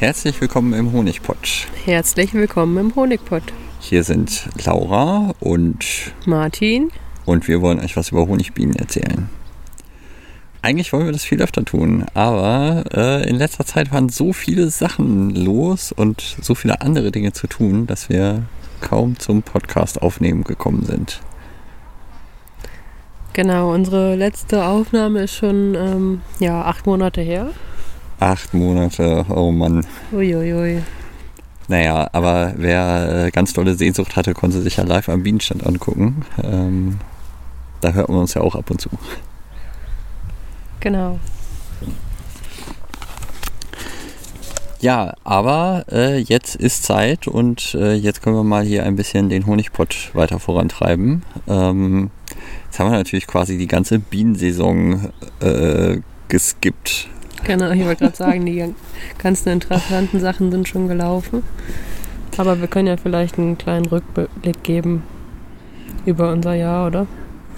Herzlich willkommen im Honigpott. Herzlich willkommen im Honigpott. Hier sind Laura und Martin. Und wir wollen euch was über Honigbienen erzählen. Eigentlich wollen wir das viel öfter tun, aber äh, in letzter Zeit waren so viele Sachen los und so viele andere Dinge zu tun, dass wir kaum zum Podcast aufnehmen gekommen sind. Genau, unsere letzte Aufnahme ist schon ähm, ja, acht Monate her. Acht Monate, oh Mann. Uiuiui. Naja, aber wer äh, ganz tolle Sehnsucht hatte, konnte sich ja live am Bienenstand angucken. Ähm, da hört man uns ja auch ab und zu. Genau. Ja, aber äh, jetzt ist Zeit und äh, jetzt können wir mal hier ein bisschen den Honigpott weiter vorantreiben. Ähm, jetzt haben wir natürlich quasi die ganze Bienensaison äh, geskippt. Genau, ich wollte gerade sagen, die ganzen interessanten Sachen sind schon gelaufen. Aber wir können ja vielleicht einen kleinen Rückblick geben über unser Jahr, oder?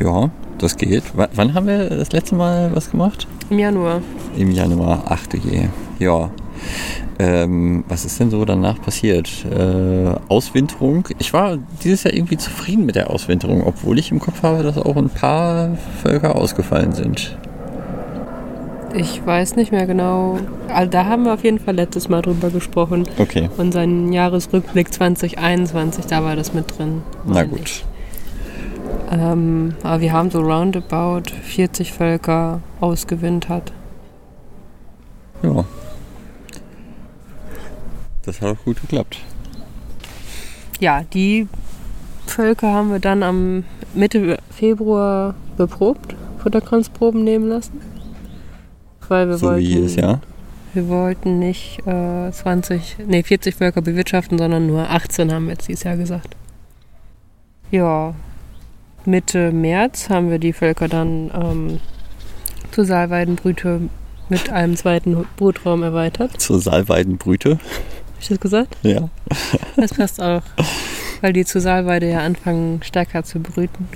Ja, das geht. W wann haben wir das letzte Mal was gemacht? Im Januar. Im Januar, ach du je. Ja. Ähm, was ist denn so danach passiert? Äh, Auswinterung. Ich war dieses Jahr irgendwie zufrieden mit der Auswinterung, obwohl ich im Kopf habe, dass auch ein paar Völker ausgefallen sind. Ich weiß nicht mehr genau. Also da haben wir auf jeden Fall letztes Mal drüber gesprochen. Okay. Unseren Jahresrückblick 2021, da war das mit drin. Na gut. Ähm, aber wir haben so roundabout 40 Völker ausgewintert. Ja. Das hat auch gut geklappt. Ja, die Völker haben wir dann am Mitte Februar beprobt, Futterkranzproben nehmen lassen. Weil wir so wollten, wie jedes Jahr. Wir wollten nicht äh, 20, nee, 40 Völker bewirtschaften, sondern nur 18 haben wir jetzt dieses Jahr gesagt. Ja, Mitte März haben wir die Völker dann ähm, zur Saalweidenbrüte mit einem zweiten Brutraum erweitert. Zur Saalweidenbrüte? Habe ich das gesagt? Ja. Das passt auch, weil die zur Saalweide ja anfangen stärker zu brüten.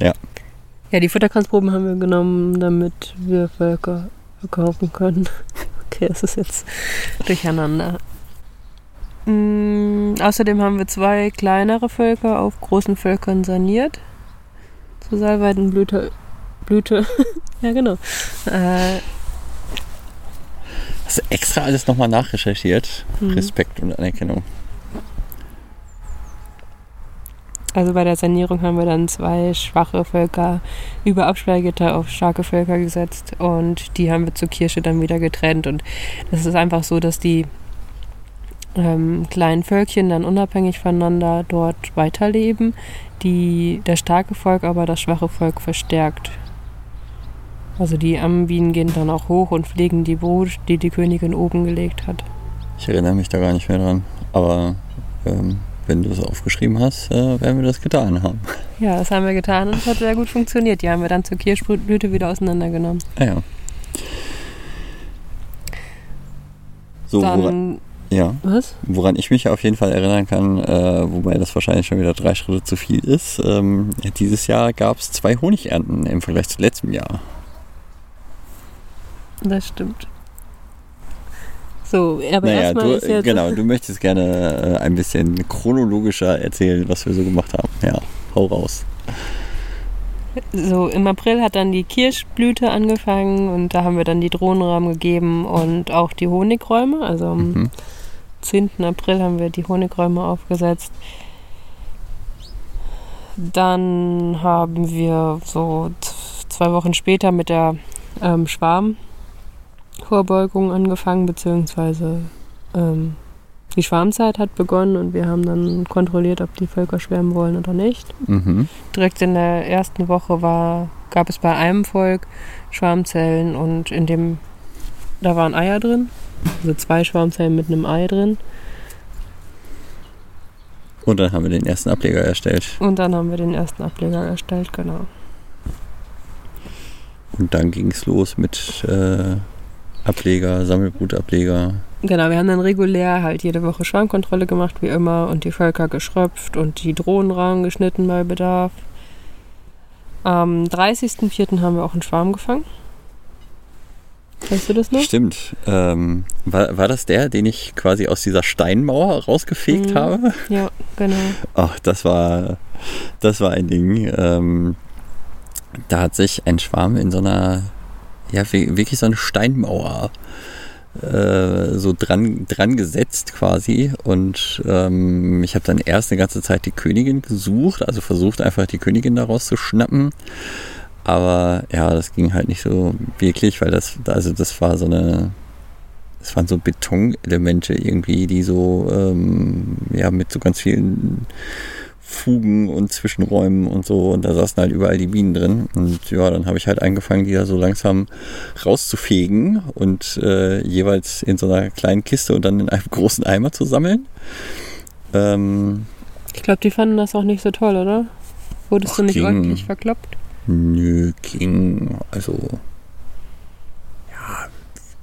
Ja. Ja, die Futterkranzproben haben wir genommen, damit wir Völker verkaufen können. Okay, es ist jetzt durcheinander. Mm, außerdem haben wir zwei kleinere Völker auf großen Völkern saniert. Zur Salbeidenblüte. Blüte. ja, genau. Äh, Hast du extra alles nochmal nachrecherchiert? Mhm. Respekt und Anerkennung. Also bei der Sanierung haben wir dann zwei schwache Völker über Absperrgitter auf starke Völker gesetzt und die haben wir zur Kirche dann wieder getrennt. Und das ist einfach so, dass die ähm, kleinen Völkchen dann unabhängig voneinander dort weiterleben, die das starke Volk aber das schwache Volk verstärkt. Also die Ambienen gehen dann auch hoch und pflegen die Brut, die die Königin oben gelegt hat. Ich erinnere mich da gar nicht mehr dran, aber ähm, wenn du es aufgeschrieben hast, äh, werden wir das getan haben. Ja, das haben wir getan und es hat sehr gut funktioniert. Die haben wir dann zur Kirschblüte wieder auseinandergenommen. Ah ja. So, dann, woran, ja, was? woran ich mich auf jeden Fall erinnern kann, äh, wobei das wahrscheinlich schon wieder drei Schritte zu viel ist, ähm, dieses Jahr gab es zwei Honigernten im Vergleich zu letztem Jahr. Das stimmt. So, aber naja, erstmal du, ist jetzt Genau, du möchtest gerne äh, ein bisschen chronologischer erzählen, was wir so gemacht haben. Ja, hau raus. So, im April hat dann die Kirschblüte angefangen und da haben wir dann die Drohnenrahmen gegeben und auch die Honigräume. Also am mhm. 10. April haben wir die Honigräume aufgesetzt. Dann haben wir so zwei Wochen später mit der ähm, Schwarm Vorbeugung angefangen, beziehungsweise ähm, die Schwarmzeit hat begonnen und wir haben dann kontrolliert, ob die Völker schwärmen wollen oder nicht. Mhm. Direkt in der ersten Woche war, gab es bei einem Volk Schwarmzellen und in dem, da waren Eier drin, also zwei Schwarmzellen mit einem Ei drin. Und dann haben wir den ersten Ableger erstellt. Und dann haben wir den ersten Ableger erstellt, genau. Und dann ging es los mit äh, Ableger, Sammelbrutableger. Genau, wir haben dann regulär halt jede Woche Schwarmkontrolle gemacht, wie immer, und die Völker geschröpft und die Drohnenrahmen geschnitten bei Bedarf. Am 30.04. haben wir auch einen Schwarm gefangen. Weißt du das noch? Stimmt. Ähm, war, war das der, den ich quasi aus dieser Steinmauer rausgefegt Mhm. habe? Ja, genau. Ach, das war, das war ein Ding. Ähm, da hat sich ein Schwarm in so einer, ja, wi- wirklich so eine Steinmauer äh, so dran, dran gesetzt quasi. Und ähm, ich habe dann erst eine ganze Zeit die Königin gesucht, also versucht einfach die Königin daraus zu schnappen. Aber ja, das ging halt nicht so wirklich, weil das, also das war so eine, es waren so Betonelemente irgendwie, die so, ähm, ja, mit so ganz vielen Fugen und Zwischenräumen und so. Und da saßen halt überall die Bienen drin. Und ja, dann habe ich halt angefangen, die da so langsam rauszufegen und äh, jeweils in so einer kleinen Kiste und dann in einem großen Eimer zu sammeln. Ähm, Ich glaube, die fanden das auch nicht so toll, oder? Wurdest Ach, du nicht ging. ordentlich verkloppt? nö, ging. Also, ja,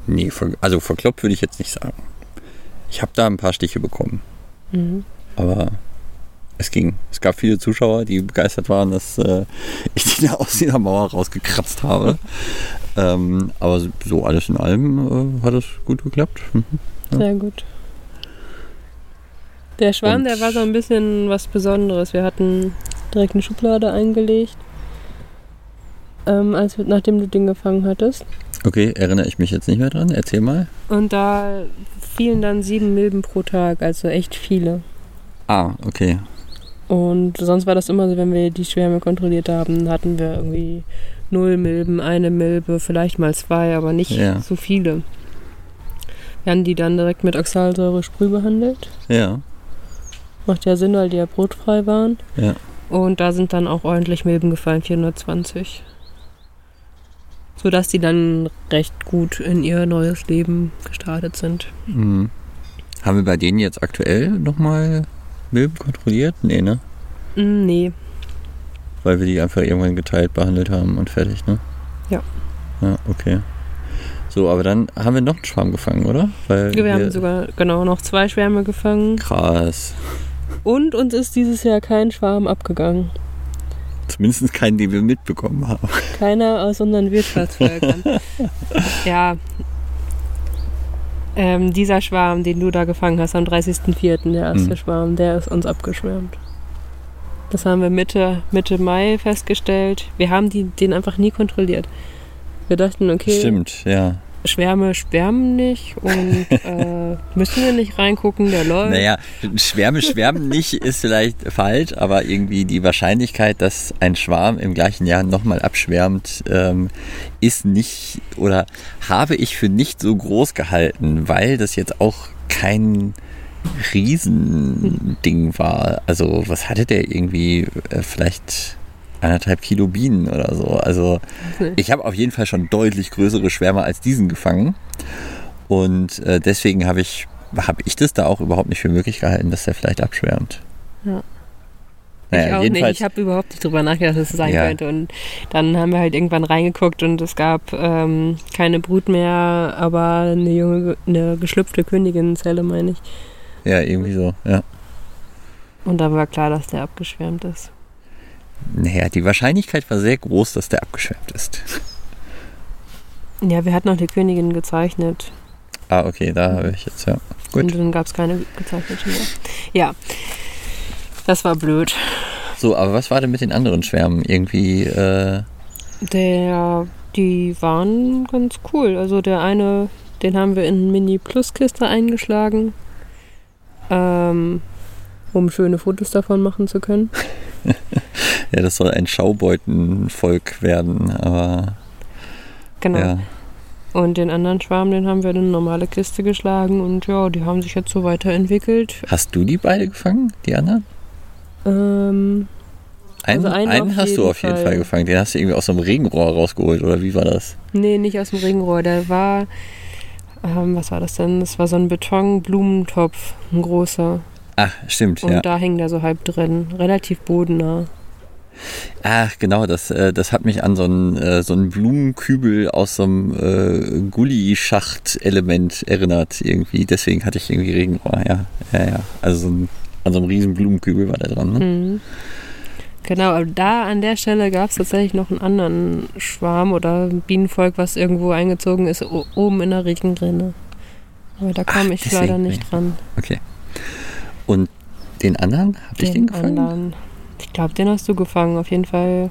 nee, also verkloppt würde ich jetzt nicht sagen. Ich habe da ein paar Stiche bekommen. Mhm. Aber es ging. Es gab viele Zuschauer, die begeistert waren, dass äh, ich die da aus dieser Mauer rausgekratzt habe. ähm, aber so alles in allem äh, hat es gut geklappt. Mhm. Ja. Sehr gut. Der Schwarm, Und- der war so ein bisschen was Besonderes. Wir hatten direkt eine Schublade eingelegt, ähm, als, nachdem du den gefangen hattest. Okay, erinnere ich mich jetzt nicht mehr dran. Erzähl mal. Und da fielen dann sieben Milben pro Tag, also echt viele. Ah, okay. Und sonst war das immer so, wenn wir die Schwärme kontrolliert haben, hatten wir irgendwie null Milben, eine Milbe, vielleicht mal zwei, aber nicht Ja. so viele. Wir haben die dann direkt mit Oxalsäure sprüh behandelt. Ja. Macht ja Sinn, weil die ja brotfrei waren. Ja. Und da sind dann auch ordentlich Milben gefallen, 420. Sodass die dann recht gut in ihr neues Leben gestartet sind. Mhm. Haben wir bei denen jetzt aktuell nochmal Milben kontrolliert? Nee, ne? Mm, nee, Weil wir die einfach irgendwann geteilt behandelt haben und fertig, ne? Ja. Ja, okay. So, aber dann haben wir noch einen Schwarm gefangen, oder? Weil wir haben sogar genau noch zwei Schwärme gefangen. Krass. Und uns ist dieses Jahr kein Schwarm abgegangen. Zumindest keinen, den wir mitbekommen haben. Keiner aus unseren Wirtschaftsvölkern. ja. Ähm, dieser Schwarm, den du da gefangen hast am 30.04., der erste Mhm. Schwarm, der ist uns abgeschwärmt. Das haben wir Mitte, Mitte Mai festgestellt. Wir haben die, den einfach nie kontrolliert. Wir dachten, okay, Stimmt, ja. Schwärme schwärmen nicht und äh, müssen wir nicht reingucken, der läuft. Naja, Schwärme schwärmen nicht ist vielleicht falsch, aber irgendwie die Wahrscheinlichkeit, dass ein Schwarm im gleichen Jahr nochmal abschwärmt, ähm, ist nicht oder habe ich für nicht so groß gehalten, weil das jetzt auch kein Riesending war. Also was hatte der irgendwie? Äh, vielleicht anderthalb Kilo Bienen oder so. Also ich habe auf jeden Fall schon deutlich größere Schwärme als diesen gefangen. Und äh, deswegen habe ich, hab ich das da auch überhaupt nicht für möglich gehalten, dass der vielleicht abschwärmt. Ja. Naja, ich auch nicht. jedenfalls, Ich habe überhaupt nicht drüber nachgedacht, dass es sein Ja. könnte. Und dann haben wir halt irgendwann reingeguckt und es gab ähm, keine Brut mehr, aber eine junge, eine geschlüpfte Königin-Zelle, meine ich. ja, irgendwie so, ja. Und da war klar, dass der abgeschwärmt ist. Naja, die Wahrscheinlichkeit war sehr groß, dass der abgeschwärmt ist. Ja, wir hatten auch die Königin gezeichnet. Ah, okay, da habe ich jetzt, ja. Gut. Und dann gab es keine gezeichnete mehr. Ja. Das war blöd. So, aber was war denn mit den anderen Schwärmen? Irgendwie, äh, Der, die waren ganz cool. Also der eine, den haben wir in Mini-Plus-Kiste eingeschlagen, ähm, um schöne Fotos davon machen zu können. ja, das soll ein Schaubeutenvolk werden, aber Genau. ja. Und den anderen Schwarm, den haben wir in eine normale Kiste geschlagen und ja, die haben sich jetzt so weiterentwickelt. Hast du die beide gefangen, die anderen? Ähm, Einen, Also einen einen hast du auf jeden Fall. Fall. gefangen. Den hast du irgendwie aus so einem Regenrohr rausgeholt, oder wie war das? nee, nicht aus dem Regenrohr. Der war, ähm, was war das denn? Das war so ein Betonblumentopf, ein großer. Ach, stimmt, Und ja. da hängt er so halb drin. Relativ bodennah. Ach, genau, das, äh, das hat mich an so einen, äh, so einen Blumenkübel aus so einem äh, Gulli-Schacht-Element erinnert irgendwie. Deswegen hatte ich irgendwie Regenrohr, ja. Ja, ja. Also so ein, an so einem riesen Blumenkübel war der dran, ne? Mhm. Genau, aber da an der Stelle gab es tatsächlich noch einen anderen Schwarm oder Bienenvolk, was irgendwo eingezogen ist, oben in der Regenrinne. Aber da kam Ach, ich leider nicht dran. Okay. Und den anderen? Hab ich den gefangen? anderen. Ich glaube, den hast du gefangen, auf jeden Fall.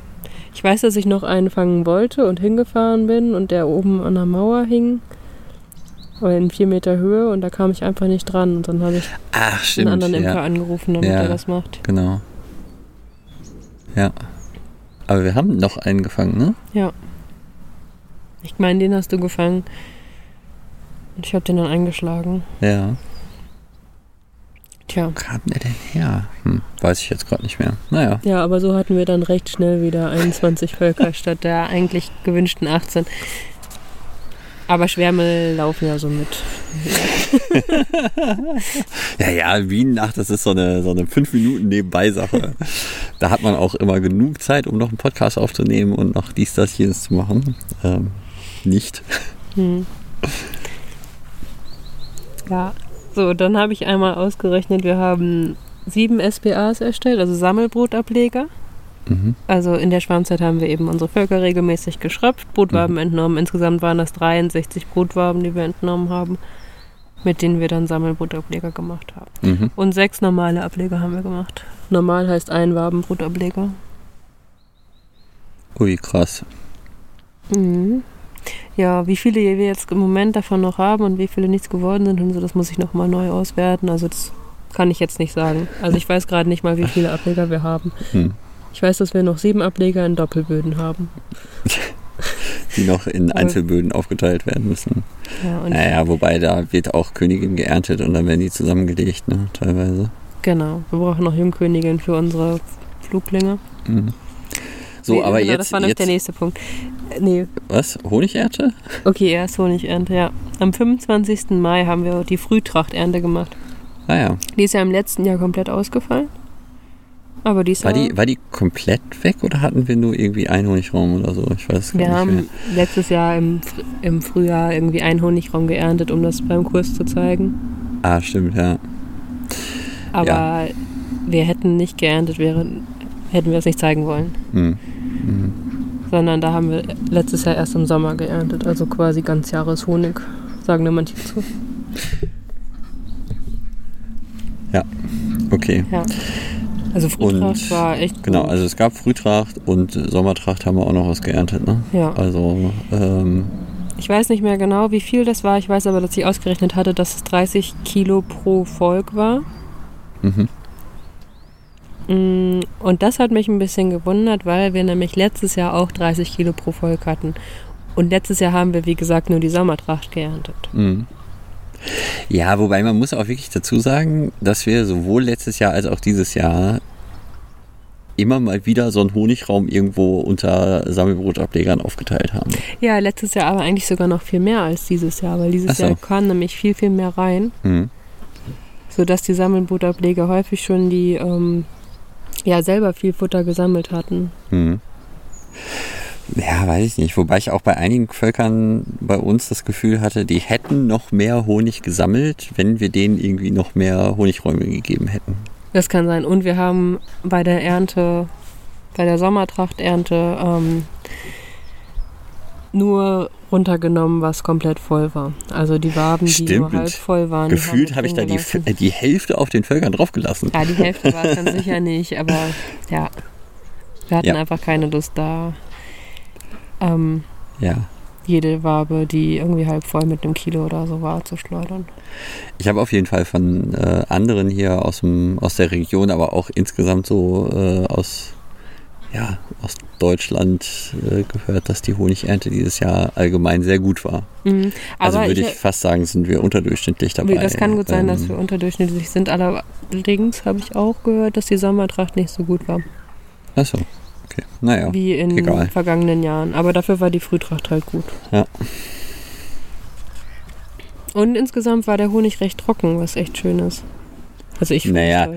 Ich weiß, dass ich noch einen fangen wollte und hingefahren bin und der oben an der Mauer hing. In vier Meter Höhe und da kam ich einfach nicht dran. Und dann habe ich Ach, stimmt. einen anderen Imker ja, angerufen, damit Ja. er das macht. genau. Ja. Aber wir haben noch einen gefangen, ne? Ja. Ich meine, den hast du gefangen. Und ich habe den dann eingeschlagen. Ja. Tja. Wo kam der denn her? Hm, weiß ich jetzt gerade nicht mehr. Naja. Ja, aber so hatten wir dann recht schnell wieder 21 Völker statt der eigentlich gewünschten 18. Aber Schwärme laufen ja so mit. Ja, ja, Bienennacht, das ist so eine, so eine fünf Minuten Nebenbei-Sache. da hat man auch immer genug Zeit, um noch einen Podcast aufzunehmen und noch dies, das, jenes zu machen. Ähm, nicht. Hm. Ja, so, dann habe ich einmal ausgerechnet, wir haben sieben SPAs erstellt, also Sammelbrotableger. Mhm. Also in der Schwarmzeit haben wir eben unsere Völker regelmäßig geschröpft, Brutwaben entnommen. Insgesamt waren das 63 Brutwaben, die wir entnommen haben, mit denen wir dann Sammelbrotableger gemacht haben. Mhm. Und sechs normale Ableger haben wir gemacht. Normal heißt ein Wabenbrutableger. Ui, krass. Mhm. Ja, wie viele wir jetzt im Moment davon noch haben und wie viele nichts geworden sind und so, das muss ich nochmal neu auswerten. Also das kann ich jetzt nicht sagen. Also ich weiß gerade nicht mal, wie viele Ableger wir haben. Hm. Ich weiß, dass wir noch sieben Ableger in Doppelböden haben. Die noch in Einzelböden aufgeteilt werden müssen. Ja, und Naja, wobei da wird auch Königin geerntet und dann werden die zusammengelegt, ne, teilweise. genau, wir brauchen noch Jungkönigin für unsere Fluglinge. Mhm. So, Nee, aber genau, jetzt, Das war nämlich jetzt der nächste Punkt. Nee, was? Honigernte? okay, erst Honigernte, ja. Am 25. Mai haben wir die Frühtrachternte gemacht. Ah ja. Die ist ja im letzten Jahr komplett ausgefallen. Aber die ist War die, war die komplett weg oder hatten wir nur irgendwie einen Honigraum oder so? Ich weiß es Wir gar nicht mehr. haben letztes Jahr im, im Frühjahr irgendwie einen Honigraum geerntet, um das beim Kurs zu zeigen. Ah, stimmt, ja. Aber Ja. wir hätten nicht geerntet, wäre, hätten wir es nicht zeigen wollen. Hm. Mhm. Sondern da haben wir letztes Jahr erst im Sommer geerntet. Also quasi Ganzjahreshonig, sagen da manche zu. Okay. Ja. Also Frühtracht Und- war echt Genau, gut. also es gab Frühtracht und Sommertracht haben wir auch noch was geerntet, ne? Ja. Also, ähm, Ich weiß nicht mehr genau, wie viel das war. Ich weiß aber, dass ich ausgerechnet hatte, dass es 30 Kilo pro Volk war. mhm. Mm, Und das hat mich ein bisschen gewundert, weil wir nämlich letztes Jahr auch 30 Kilo pro Volk hatten. Und letztes Jahr haben wir, wie gesagt, nur die Sommertracht geerntet. Mhm. Ja, wobei man muss auch wirklich dazu sagen, dass wir sowohl letztes Jahr als auch dieses Jahr immer mal wieder so einen Honigraum irgendwo unter Sammelbrotablegern aufgeteilt haben. Ja, letztes Jahr aber eigentlich sogar noch viel mehr als dieses Jahr, weil dieses so. Jahr kam nämlich viel, viel mehr rein, Mhm. sodass die Sammelbrotableger häufig schon die, ähm, ja, selber viel Futter gesammelt hatten. Mhm. Ja, weiß ich nicht. Wobei ich auch bei einigen Völkern bei uns das Gefühl hatte, die hätten noch mehr Honig gesammelt, wenn wir denen irgendwie noch mehr Honigräume gegeben hätten. Das kann sein. Und wir haben bei der Ernte, bei der Sommertrachternte, ähm, nur runtergenommen, was komplett voll war. Also die Waben, die nur halb voll waren. Gefühlt habe ich da die, die Hälfte auf den Völkern draufgelassen. Ja, die Hälfte war es dann sicher nicht, aber ja, wir hatten Ja. einfach keine Lust da. Ähm, Ja. jede Wabe, die irgendwie halb voll mit einem Kilo oder so war, zu schleudern. Ich habe auf jeden Fall von äh, anderen hier aus, dem, aus der Region, aber auch insgesamt so äh, aus, ja, aus Deutschland äh, gehört, dass die Honigernte dieses Jahr allgemein sehr gut war. Mhm. Also würde ich ich, fast sagen, sind wir unterdurchschnittlich dabei. das kann gut sein, dass Ähm, wir unterdurchschnittlich sind. Allerdings habe ich auch gehört, dass die Sommertracht nicht so gut war, Achso, okay. Naja. wie in egal. vergangenen Jahren. Aber dafür war die Frühtracht halt gut. Ja. Und insgesamt war der Honig recht trocken, was echt schön ist. Also ich find's Naja.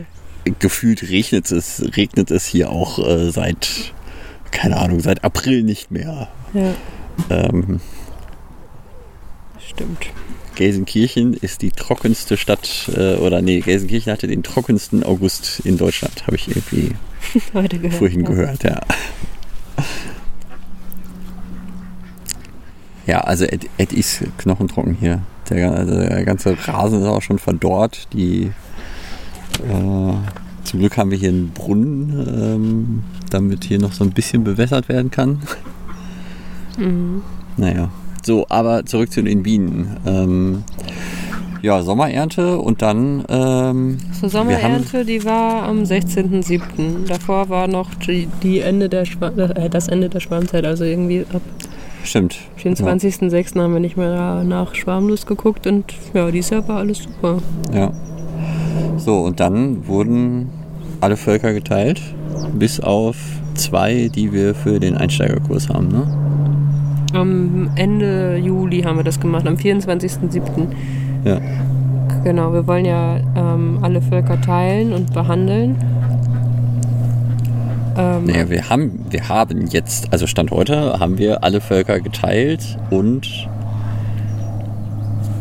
Gefühlt regnet es, regnet es hier auch äh, seit, keine Ahnung, seit April nicht mehr. Ja, Ähm, stimmt. Gelsenkirchen ist die trockenste Stadt, äh, oder nee, Gelsenkirchen hatte den trockensten August in Deutschland, habe ich irgendwie Heute gehört. vorhin ja. gehört, ja. Ja, also Ed, ist knochentrocken hier. Der, also der ganze Rasen ist auch schon verdorrt. Die, äh, zum Glück haben wir hier einen Brunnen, ähm, damit hier noch so ein bisschen bewässert werden kann. Mhm. Naja, so, aber zurück zu den Bienen. Ähm, ja, Sommerernte und dann. Ähm, haben- Sommerernte, die war am 16.07. Davor war noch die, die Ende der Schwa äh, das Ende der Schwarmzeit, also irgendwie ab Stimmt. den 20.06. haben wir nicht mehr nach Schwarmlust geguckt und ja, dieses Jahr war alles super. Ja. So, und dann wurden alle Völker geteilt, bis auf zwei, die wir für den Einsteigerkurs haben. Ne? Am Ende Juli haben wir das gemacht, am 24.07. Ja. Genau, wir wollen ja ähm, alle Völker teilen und behandeln. Ähm, Naja, wir haben, wir haben jetzt, also Stand heute, haben wir alle Völker geteilt und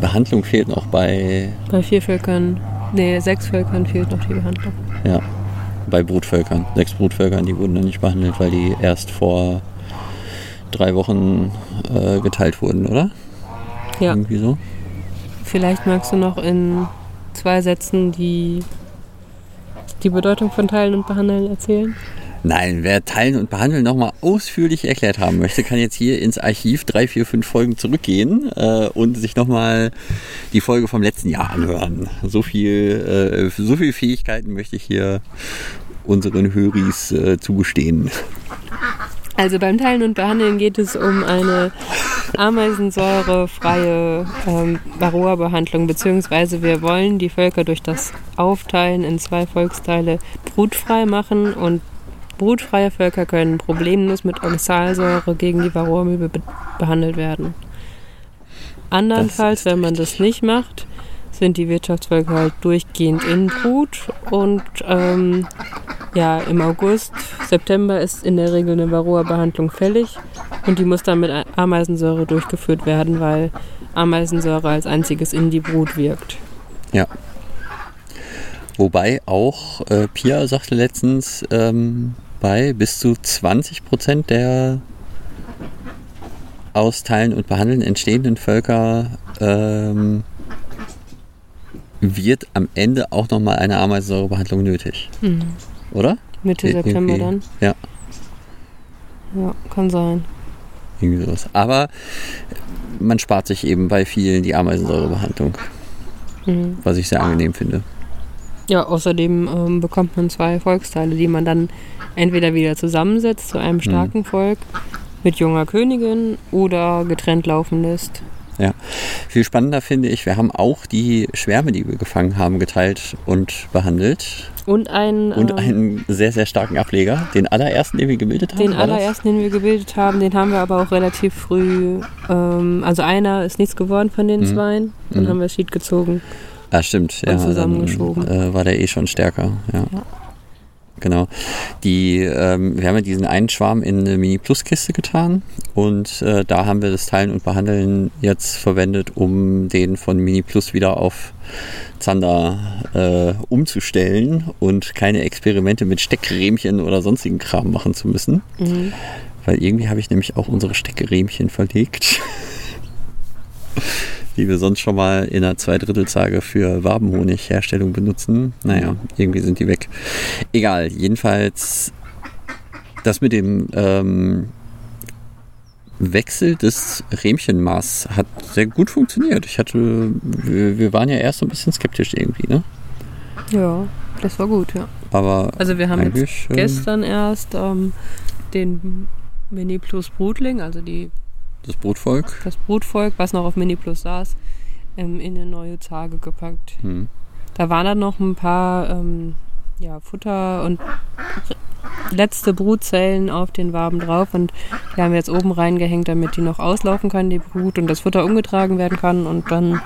Behandlung fehlt noch bei, Bei vier Völkern, nee, sechs Völkern fehlt noch die Behandlung. ja, bei Brutvölkern. Sechs Brutvölkern, die wurden noch nicht behandelt, weil die erst vor drei Wochen äh, geteilt wurden, oder? Ja, Irgendwie so. vielleicht magst du noch in zwei Sätzen die, die Bedeutung von Teilen und Behandeln erzählen? Nein, wer Teilen und Behandeln nochmal ausführlich erklärt haben möchte, kann jetzt hier ins Archiv drei, vier, fünf Folgen zurückgehen äh, und sich nochmal die Folge vom letzten Jahr anhören. So viel, äh, so viel Fähigkeiten möchte ich hier unseren Höris äh, zugestehen. Also beim Teilen und Behandeln geht es um eine ameisensäurefreie ähm, Varroa-Behandlung, beziehungsweise wir wollen die Völker durch das Aufteilen in zwei Volksteile brutfrei machen und brutfreie Völker können problemlos mit Oxalsäure gegen die Varroa-Milbe be behandelt werden. Andernfalls, wenn man das nicht macht, sind die Wirtschaftsvölker halt durchgehend in Brut und ähm, ja, im August, September ist in der Regel eine Varroa-Behandlung fällig und die muss dann mit Ameisensäure durchgeführt werden, weil Ameisensäure als einziges in die Brut wirkt. Ja. Wobei auch äh, Pia sagte letztens, ähm, bei bis zu 20 Prozent der aus Teilen und Behandeln entstehenden Völker ähm, wird am Ende auch nochmal eine Ameisensäurebehandlung nötig. Oder? Mitte Ir- September irgendwie- dann. Ja, Ja, kann sein. irgendwie sowas. Aber man spart sich eben bei vielen die Ameisensäurebehandlung, Mhm. was ich sehr angenehm finde. Ja, außerdem ähm, bekommt man zwei Volksteile, die man dann entweder wieder zusammensetzt zu einem starken Volk mit junger Königin oder getrennt laufen lässt. Ja. Viel spannender finde ich, wir haben auch die Schwärme, die wir gefangen haben, geteilt und behandelt. Und ein, Und ähm, einen sehr, sehr starken Ableger. Den allerersten, den wir gebildet haben. Den war das? allerersten, den wir gebildet haben, den haben wir aber auch relativ früh. Ähm, also einer ist nichts geworden von den Mhm. zweien. Dann Mhm. haben wir Sheet gezogen. Ah, stimmt. und Ja, zusammengeschoben. Dann, äh, war der eh schon stärker. Ja. Ja. Genau. Die, ähm, wir haben ja diesen einen Schwarm in eine Mini-Plus-Kiste getan und äh, da haben wir das Teilen und Behandeln jetzt verwendet, um den von Mini Plus wieder auf Zander äh, umzustellen und keine Experimente mit Steckrähmchen oder sonstigen Kram machen zu müssen. Mhm. Weil irgendwie habe ich nämlich auch unsere Steckrähmchen verlegt. Die wir sonst schon mal in einer Zweidrittelzage für Wabenhonigherstellung benutzen. Naja, irgendwie sind die weg. Egal, jedenfalls das mit dem ähm, Wechsel des Rähmchenmaß hat sehr gut funktioniert. Ich hatte, wir, wir waren ja erst so ein bisschen skeptisch irgendwie, ne? Ja, das war gut, ja. Aber Also wir haben jetzt ähm, gestern erst ähm, den Mini Plus Brutling, also die, das Brotvolk. das Brutvolk, was noch auf Mini Plus saß, ähm, in eine neue Zage gepackt. Hm. Da waren dann noch ein paar ähm, ja, Futter und letzte Brutzellen auf den Waben drauf und die haben wir jetzt oben reingehängt, damit die noch auslaufen kann, die Brut, und das Futter umgetragen werden kann und dann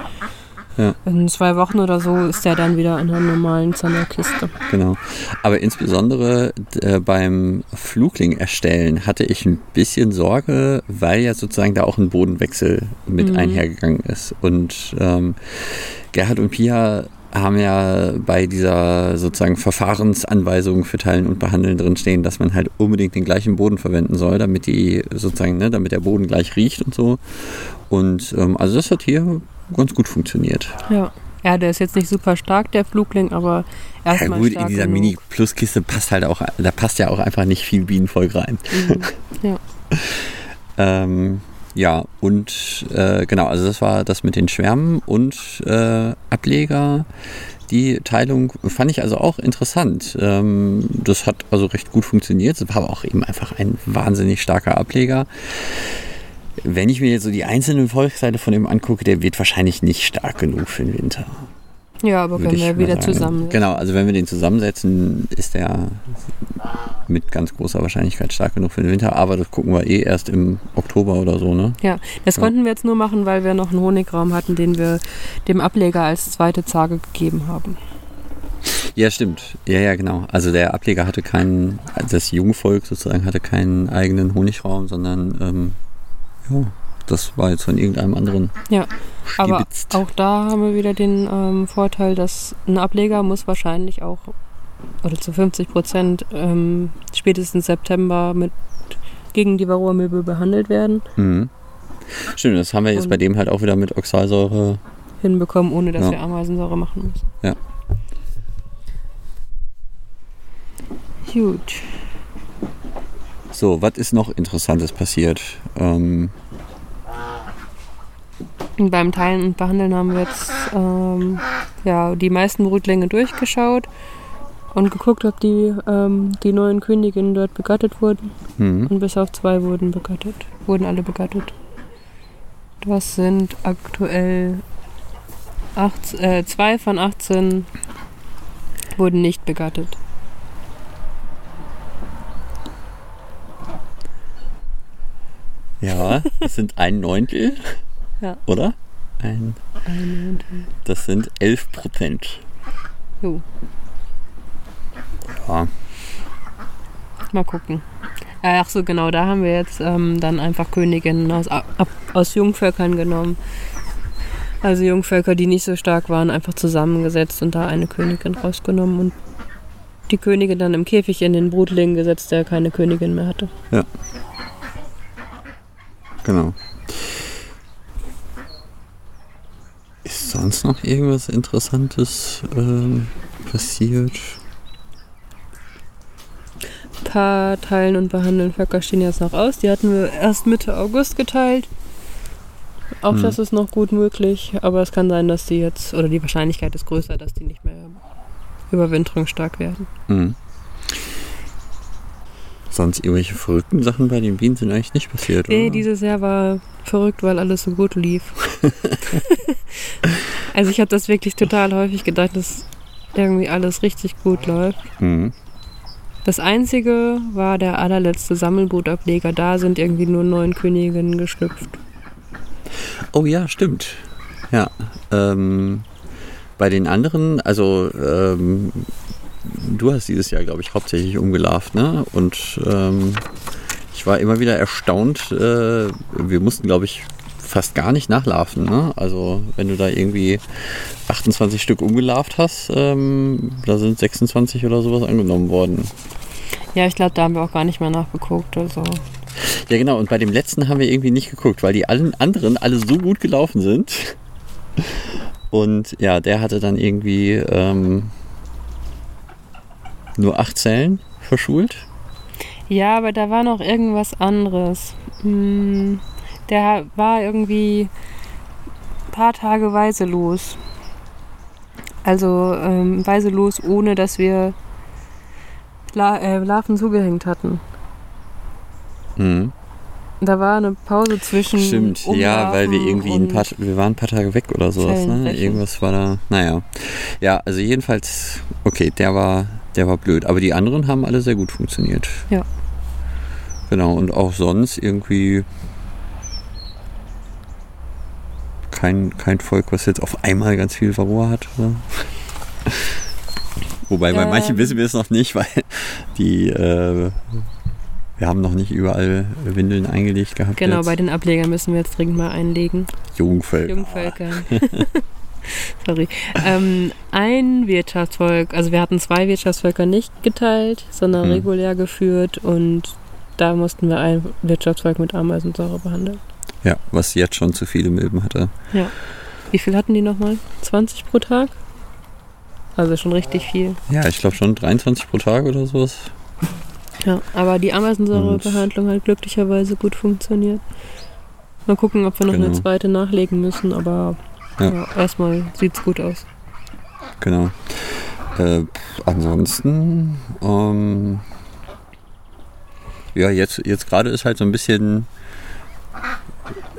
Ja. in zwei Wochen oder so ist der dann wieder in einer normalen Zanderkiste. Genau. Aber insbesondere äh, beim Flugling erstellen hatte ich ein bisschen Sorge, weil ja sozusagen da auch ein Bodenwechsel mit Mhm. einhergegangen ist. Und ähm, Gerhard und Pia haben ja bei dieser sozusagen Verfahrensanweisung für Teilen und Behandeln drinstehen, dass man halt unbedingt den gleichen Boden verwenden soll, damit die sozusagen, ne, damit der Boden gleich riecht und so. Und ähm, also das hat hier ganz gut funktioniert. Ja. Ja, der ist jetzt nicht super stark, der Flugling, aber Ja erstmal gut, stark in dieser. Mini-Plus-Kiste passt halt auch, da passt ja auch einfach nicht viel Bienenvolk rein. Mhm. Ja. Ähm, ja, und äh, genau, also das war das mit den Schwärmen und äh, Ableger. Die Teilung fand ich also auch interessant. Ähm, das hat also recht gut funktioniert. Es war aber auch eben einfach ein wahnsinnig starker Ableger. Wenn ich mir jetzt so die einzelnen Volksteile von dem angucke, der wird wahrscheinlich nicht stark genug für den Winter. ja, aber ich wir wieder zusammen. Genau, also wenn wir den zusammensetzen, ist der mit ganz großer Wahrscheinlichkeit stark genug für den Winter. Aber das gucken wir eh erst im Oktober oder so, ne? Ja, das Ja. konnten wir jetzt nur machen, weil wir noch einen Honigraum hatten, den wir dem Ableger als zweite Zage gegeben haben. Ja, stimmt. Ja, ja, genau. Also der Ableger hatte keinen, also das Jungvolk sozusagen hatte keinen eigenen Honigraum, sondern ähm, ja, das war jetzt von irgendeinem anderen Ja, aber stibitzt. auch da haben wir wieder den ähm, Vorteil, dass ein Ableger muss wahrscheinlich auch oder zu 50 Prozent ähm, spätestens September mit gegen die Varroa-Milbe behandelt werden, Mhm. Stimmt, das haben wir jetzt Und- bei dem halt auch wieder mit Oxalsäure. hinbekommen, ohne dass Ja. wir Ameisensäure machen müssen. Ja. Gut. So, was ist noch Interessantes passiert? Ähm, beim Teilen und Behandeln haben wir jetzt ähm, ja, die meisten Brutlinge durchgeschaut und geguckt, ob die, ähm, die neuen Königinnen dort begattet wurden. hm. Und bis auf zwei wurden begattet. Wurden alle begattet. Das sind aktuell acht, äh, zwei von 18 wurden nicht begattet. Ja, das sind ein Neuntel, Ja. oder? Ein, Eine das sind 11 Prozent. Jo. Ja, Mal gucken. Äh, Ach so, genau, da haben wir jetzt ähm, dann einfach Königinnen aus, ab, aus Jungvölkern genommen. Also Jungvölker, die nicht so stark waren, einfach zusammengesetzt und da eine Königin rausgenommen und die Königin dann im Käfig in den Brutling gesetzt, der keine Königin mehr hatte. Genau. Ist sonst noch irgendwas Interessantes ähm, passiert? Ein paar Teilen und behandeln Völker stehen jetzt noch aus. Die hatten wir erst Mitte August geteilt. Auch Hm. das ist noch gut möglich, aber es kann sein, dass die jetzt, oder die Wahrscheinlichkeit ist größer, dass die nicht mehr überwinterungsstark werden. Mhm. Sonst irgendwelche verrückten Sachen bei den Bienen sind eigentlich nicht passiert, Nee, oder? dieses Jahr war verrückt, weil alles so gut lief. also ich habe das wirklich total häufig gedacht, dass irgendwie alles richtig gut läuft. Mhm. Das Einzige war der allerletzte Sammelbrutableger. Da sind irgendwie nur neun Königinnen geschlüpft. Oh ja, stimmt. Ja. Ähm, bei den anderen, also ähm, du hast dieses Jahr, glaube ich, hauptsächlich umgelaufen, ne? Und ähm, ich war immer wieder erstaunt. Äh, wir mussten, glaube ich, fast gar nicht nachlaufen, ne? Also wenn du da irgendwie 28 Stück umgelaufen hast, ähm, da sind 26 oder sowas angenommen worden. Ja, ich glaube, da haben wir auch gar nicht mehr nachgeguckt. Also Ja, genau. Und bei dem letzten haben wir irgendwie nicht geguckt, weil die allen anderen alle so gut gelaufen sind. Und ja, der hatte dann irgendwie ähm, nur acht Zellen verschult. Ja, aber da war noch irgendwas anderes. Hm, der war irgendwie ein paar Tage weiselos. Also ähm, weiselos, ohne dass wir La äh, Larven zugehängt hatten. Mhm. Da war eine Pause zwischen. Stimmt, ja, weil wir Umlarven irgendwie ein paar, wir waren ein paar Tage weg oder sowas. Ne? Irgendwas war da. Naja. Ja, also jedenfalls, okay, der war, der war blöd. Aber die anderen haben alle sehr gut funktioniert. Ja. Genau, und auch sonst irgendwie kein, kein Volk, was jetzt auf einmal ganz viel Varroa hat. Oder? Wobei bei Ähm. manchen wissen wir es noch nicht, weil die äh, wir haben noch nicht überall Windeln eingelegt gehabt. Genau, jetzt. bei den Ablegern müssen wir jetzt dringend mal einlegen. Jungvölker. Jungvölker. Sorry. Ähm, ein Wirtschaftsvolk, also wir hatten zwei Wirtschaftsvölker nicht geteilt, sondern Hm. regulär geführt und da mussten wir ein Wirtschaftsvolk mit Ameisensäure behandeln. Ja, was jetzt schon zu viele Milben hatte. Wie viel hatten die nochmal? 20 pro Tag? Also schon richtig viel. Ja, ich glaube schon 23 pro Tag oder sowas. Ja, aber die Ameisensäurebehandlung hat glücklicherweise gut funktioniert. Mal gucken, ob wir noch eine Genau. zweite nachlegen müssen, aber Ja. ja. erstmal sieht's gut aus. Genau. Äh, ansonsten, ähm, ja, jetzt, jetzt gerade ist halt so ein bisschen,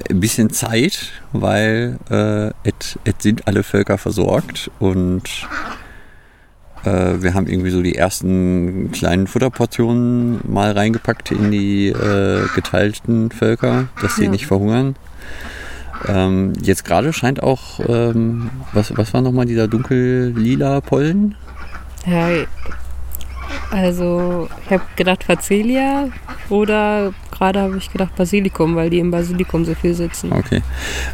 ein bisschen Zeit, weil äh, es es sind alle Völker versorgt und äh, wir haben irgendwie so die ersten kleinen Futterportionen mal reingepackt in die äh, geteilten Völker, dass sie Ja. nicht verhungern. Ähm, jetzt gerade scheint auch, ähm, was, was war nochmal dieser dunkel-lila Pollen? Ja, also ich habe gedacht Facelia oder gerade habe ich gedacht Basilikum, weil die im Basilikum so viel sitzen. Okay.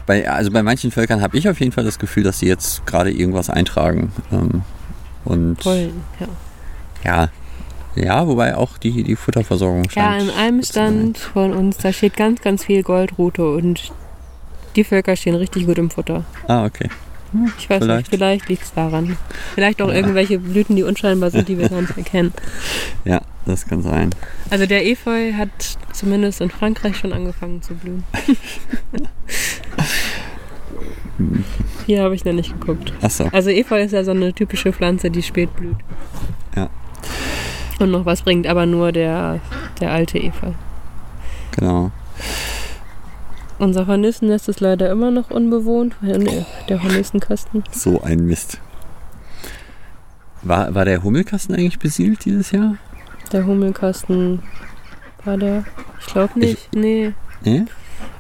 Bei, also bei manchen Völkern habe ich auf jeden Fall das Gefühl, dass sie jetzt gerade irgendwas eintragen. Ähm, und Pollen, ja. ja, ja, wobei auch die, die Futterversorgung Ja, scheint. in einem. Stand von uns, da steht ganz, ganz viel Goldrute und die Völker stehen richtig gut im Futter. Ah, okay. Ich weiß Vielleicht. nicht, vielleicht liegt es daran. Vielleicht auch Ja. irgendwelche Blüten, die unscheinbar sind, die wir gar nicht erkennen. Ja, das kann sein. Also der Efeu hat zumindest in Frankreich schon angefangen zu blühen. Hier habe ich noch nicht geguckt. Achso, Also Efeu ist ja so eine typische Pflanze, die spät blüht. Ja. Und noch was bringt, aber nur der, der alte Efeu. genau. Unser Hornissennest ist leider immer noch unbewohnt, weil nee, der Hornissenkasten. So ein Mist. War, war der Hummelkasten eigentlich besiedelt dieses Jahr? Der Hummelkasten war der. Ich glaube nicht. nee. Nee?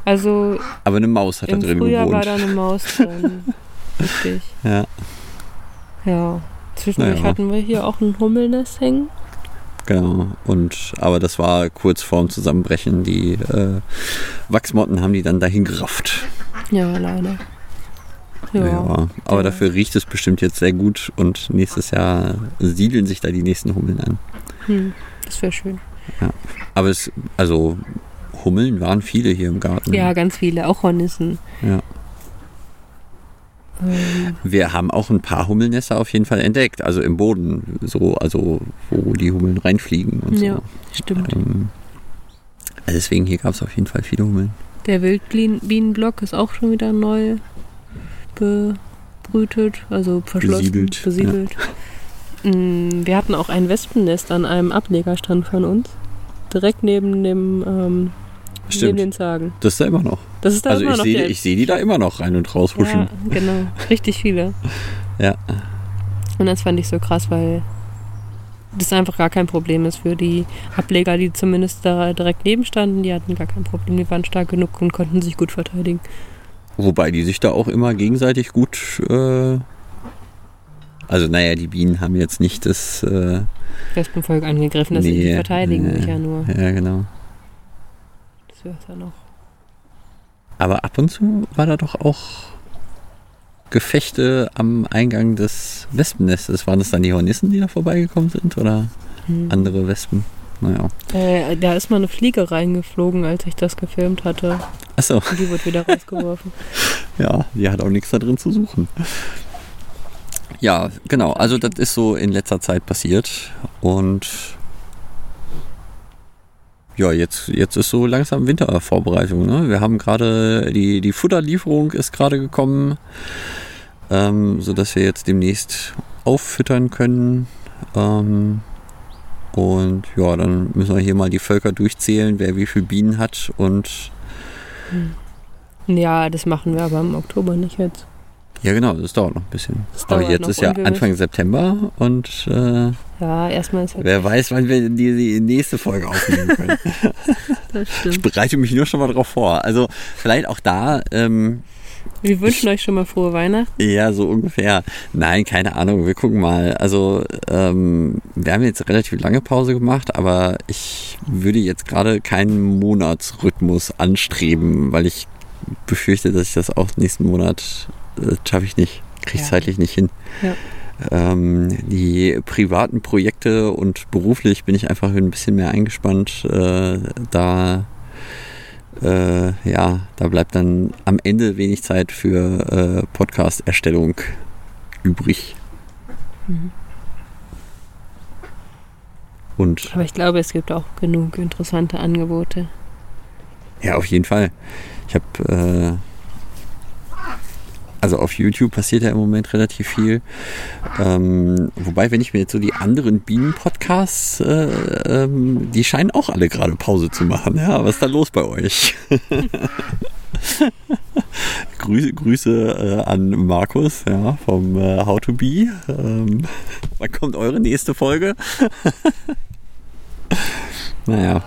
Also Aber eine Maus hat da drin Frühjahr war gewohnt. da eine Maus drin. Richtig. Ja, Ja. Zwischendurch Naja. hatten wir hier auch ein Hummelnest hängen. Genau. Und, aber das war kurz vorm Zusammenbrechen. Die äh, Wachsmotten haben die dann dahin gerafft. Ja, leider. Ja. Ja, aber Ja. dafür riecht es bestimmt jetzt sehr gut und nächstes Jahr siedeln sich da die nächsten Hummeln an. Hm, das wäre schön. Aber es, also Hummeln waren viele hier im Garten. Ja, ganz viele, auch Hornissen. Ja. Wir haben auch ein paar Hummelnester auf jeden Fall entdeckt, also im Boden, so, also wo die Hummeln reinfliegen und Ja. so. stimmt. Ähm, also deswegen hier gab es auf jeden Fall viele Hummeln. Der Wildbienenblock ist auch schon wieder neu bebrütet, also verschlossen, Besiedelt, besiedelt. Mm, Wir hatten auch ein Wespennest an einem Ablegerstand von uns, direkt neben dem ähm, neben Stimmt, den Zagen. das ist da immer noch. Das ist da Also immer ich noch sehe der- ich sehe die da immer noch rein und raus huschen. Ja, genau, richtig viele. Ja. Und das fand ich so krass, weil das einfach gar kein Problem ist für die Ableger, die zumindest da direkt neben standen. Die hatten gar kein Problem, die waren stark genug und konnten sich gut verteidigen. Wobei die sich da auch immer gegenseitig gut. Äh, also, naja, die Bienen haben jetzt nicht das. Äh, Wespenvolk angegriffen, das die verteidigen nee, sich ja nur. Ja, genau. Das wäre ja noch. Aber ab und zu war da doch auch Gefechte am Eingang des Wespennestes. Waren das dann die Hornissen, die da vorbeigekommen sind oder Hm. andere Wespen? Naja. Äh, da ist mal eine Fliege reingeflogen, als ich das gefilmt hatte. Achso, Und die wurde wieder rausgeworfen. ja, die hat auch nichts da drin zu suchen. Ja, genau. Also das ist so in letzter Zeit passiert. Und ja, jetzt, jetzt ist so langsam Wintervorbereitung. Ne? Wir haben gerade, die, die Futterlieferung ist gerade gekommen, ähm, sodass wir jetzt demnächst auffüttern können. Ähm, und ja, dann müssen wir hier mal die Völker durchzählen, wer wie viel Bienen hat. Und Ja, das machen wir aber im Oktober nicht jetzt. Ja, genau, das dauert noch ein bisschen. Aber jetzt ist ja und wir Anfang September und äh, Ja, erstmal ist halt wer weiß, wann wir die, die nächste Folge aufnehmen können. das ich stimmt. bereite mich nur schon mal drauf vor. Also vielleicht auch da, ähm, Wir wünschen euch schon mal frohe Weihnachten. ja, so ungefähr. Nein, keine Ahnung, wir gucken mal. Also ähm, wir haben jetzt relativ lange Pause gemacht, aber ich würde jetzt gerade keinen Monatsrhythmus anstreben, weil ich befürchte, dass ich das auch nächsten Monat äh, schaffe ich nicht. Krieg Ja. zeitlich nicht hin. Ja. Ähm, die privaten Projekte und beruflich bin ich einfach ein bisschen mehr eingespannt. Äh, da äh, ja, da bleibt dann am Ende wenig Zeit für äh, Podcast-Erstellung übrig. Mhm. Und Aber ich glaube, es gibt auch genug interessante Angebote. ja, auf jeden Fall. Ich habe äh, also auf YouTube passiert ja im Moment relativ viel. Ähm, wobei, wenn ich mir jetzt so die anderen Bienen-Podcasts, äh, ähm, die scheinen auch alle gerade Pause zu machen. Ja, was ist da los bei euch? Grüße, Grüße äh, an Markus ja, vom äh, How to Be. Ähm, wann kommt eure nächste Folge? naja,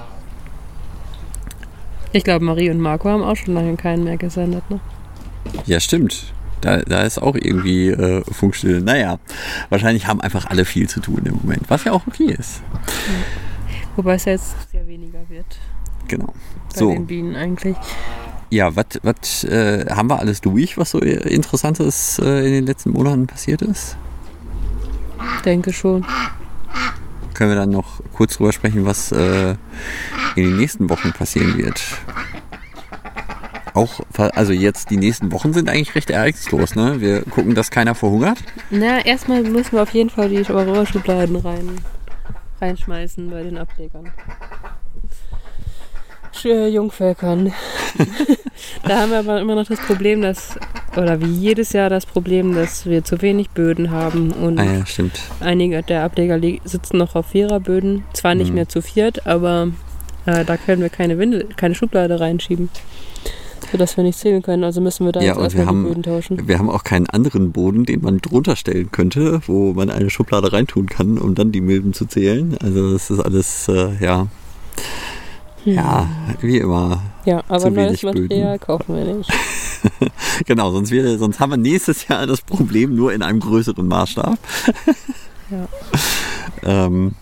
Ich glaube, Marie und Marco haben auch schon lange keinen mehr gesendet. Ne? Ja, stimmt. Da, da ist auch irgendwie äh, Funkstille. Naja, wahrscheinlich haben einfach alle viel zu tun im Moment, was ja auch okay ist. Wobei es jetzt sehr weniger wird Genau. bei So, den Bienen eigentlich. ja, was äh, haben wir alles durch, was so äh, Interessantes äh, in den letzten Monaten passiert ist? Denke schon. Können wir dann noch kurz drüber sprechen, was äh, in den nächsten Wochen passieren wird? Auch, also jetzt die nächsten Wochen sind eigentlich recht ereignislos, ne? Wir gucken, dass keiner verhungert. Na, erstmal müssen wir auf jeden Fall die Aurora-Schubladen rein, reinschmeißen bei den Ablegern. Sch- Jungvölkern. da haben wir aber immer noch das Problem, dass, oder wie jedes Jahr das Problem, dass wir zu wenig Böden haben und Ah ja, stimmt. einige der Ableger sitzen noch auf Viererböden. Zwar nicht Mhm. mehr zu viert, aber äh, da können wir keine Windel, keine Schublade reinschieben, sodass wir nicht zählen können. Also müssen wir da Ja, jetzt erstmal wir die haben- Böden tauschen. Wir haben auch keinen anderen Boden, den man drunter stellen könnte, wo man eine Schublade reintun kann, um dann die Milben zu zählen. Also das ist alles, äh, ja, ja, wie immer. Ja, aber zu neues wenig Böden. Material kaufen wir nicht. Genau, sonst, wäre, sonst haben wir nächstes Jahr das Problem nur in einem größeren Maßstab. Ja. ähm,